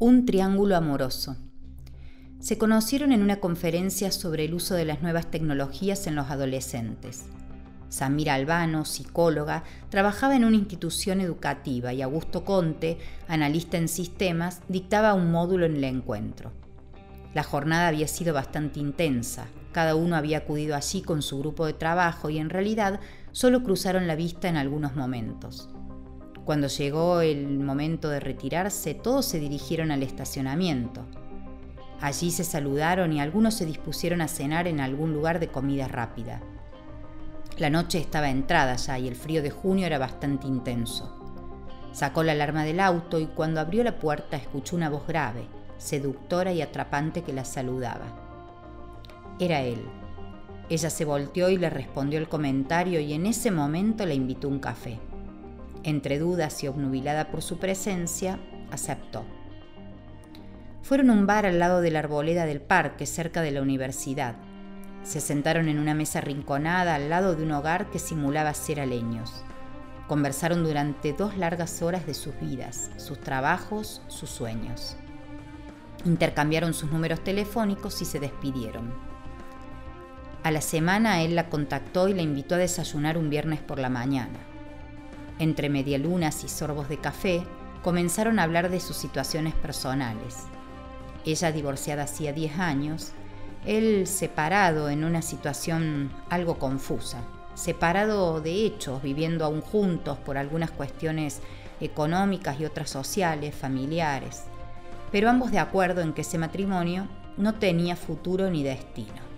Un triángulo amoroso. Se conocieron en una conferencia sobre el uso de las nuevas tecnologías en los adolescentes. Samira Albano, psicóloga, trabajaba en una institución educativa y Augusto Conte, analista en sistemas, dictaba un módulo en el encuentro. La jornada había sido bastante intensa, cada uno había acudido allí con su grupo de trabajo y en realidad solo cruzaron la vista en algunos momentos. Cuando llegó el momento de retirarse, todos se dirigieron al estacionamiento. Allí se saludaron y algunos se dispusieron a cenar en algún lugar de comida rápida. La noche estaba entrada ya y el frío de junio era bastante intenso. Sacó la alarma del auto y cuando abrió la puerta escuchó una voz grave, seductora y atrapante que la saludaba. Era él. Ella se volteó y le respondió el comentario y en ese momento le invitó un café entre dudas y obnubilada por su presencia, aceptó. Fueron a un bar al lado de la arboleda del parque, cerca de la universidad. Se sentaron en una mesa rinconada al lado de un hogar que simulaba ser aleños. Conversaron durante dos largas horas de sus vidas, sus trabajos, sus sueños. Intercambiaron sus números telefónicos y se despidieron. A la semana él la contactó y la invitó a desayunar un viernes por la mañana. Entre medialunas y sorbos de café, comenzaron a hablar de sus situaciones personales. Ella divorciada hacía 10 años, él separado en una situación algo confusa, separado de hechos, viviendo aún juntos por algunas cuestiones económicas y otras sociales, familiares, pero ambos de acuerdo en que ese matrimonio no tenía futuro ni destino.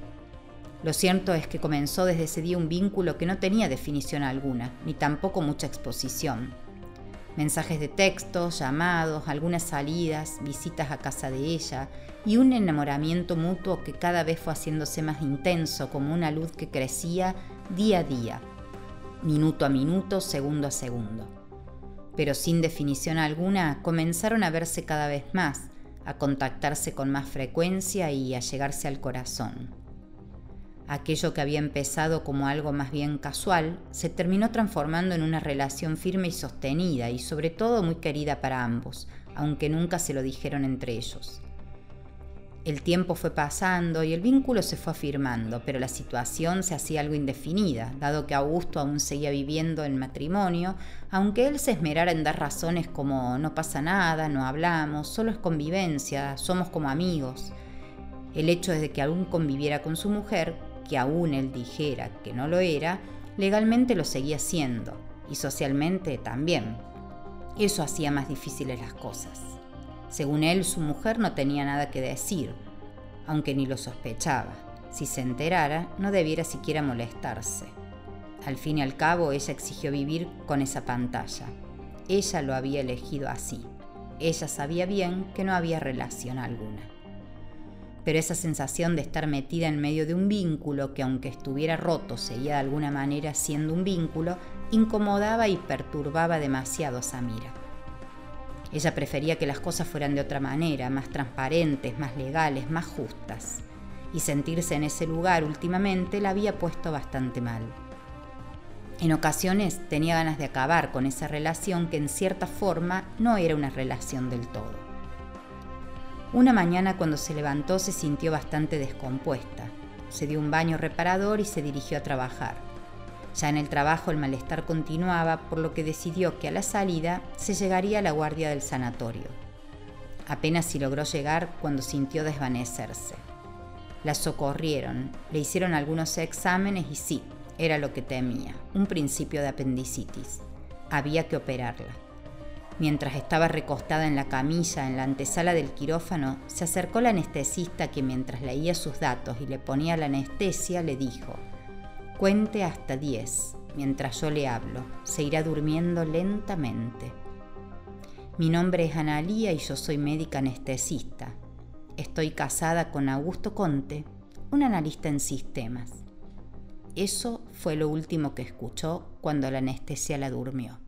Lo cierto es que comenzó desde ese día un vínculo que no tenía definición alguna, ni tampoco mucha exposición. Mensajes de texto, llamados, algunas salidas, visitas a casa de ella y un enamoramiento mutuo que cada vez fue haciéndose más intenso como una luz que crecía día a día, minuto a minuto, segundo a segundo. Pero sin definición alguna, comenzaron a verse cada vez más, a contactarse con más frecuencia y a llegarse al corazón. Aquello que había empezado como algo más bien casual se terminó transformando en una relación firme y sostenida y sobre todo muy querida para ambos, aunque nunca se lo dijeron entre ellos. El tiempo fue pasando y el vínculo se fue afirmando, pero la situación se hacía algo indefinida, dado que Augusto aún seguía viviendo en matrimonio, aunque él se esmerara en dar razones como no pasa nada, no hablamos, solo es convivencia, somos como amigos. El hecho de que aún conviviera con su mujer que aún él dijera que no lo era, legalmente lo seguía siendo y socialmente también. Eso hacía más difíciles las cosas. Según él, su mujer no tenía nada que decir, aunque ni lo sospechaba. Si se enterara, no debiera siquiera molestarse. Al fin y al cabo, ella exigió vivir con esa pantalla. Ella lo había elegido así. Ella sabía bien que no había relación alguna pero esa sensación de estar metida en medio de un vínculo que aunque estuviera roto seguía de alguna manera siendo un vínculo, incomodaba y perturbaba demasiado a Samira. Ella prefería que las cosas fueran de otra manera, más transparentes, más legales, más justas. Y sentirse en ese lugar últimamente la había puesto bastante mal. En ocasiones tenía ganas de acabar con esa relación que en cierta forma no era una relación del todo. Una mañana cuando se levantó se sintió bastante descompuesta. Se dio un baño reparador y se dirigió a trabajar. Ya en el trabajo el malestar continuaba, por lo que decidió que a la salida se llegaría a la guardia del sanatorio. Apenas si logró llegar cuando sintió desvanecerse. La socorrieron, le hicieron algunos exámenes y sí, era lo que temía, un principio de apendicitis. Había que operarla. Mientras estaba recostada en la camilla en la antesala del quirófano, se acercó la anestesista que mientras leía sus datos y le ponía la anestesia le dijo, cuente hasta 10, mientras yo le hablo, se irá durmiendo lentamente. Mi nombre es Analía y yo soy médica anestesista. Estoy casada con Augusto Conte, un analista en sistemas. Eso fue lo último que escuchó cuando la anestesia la durmió.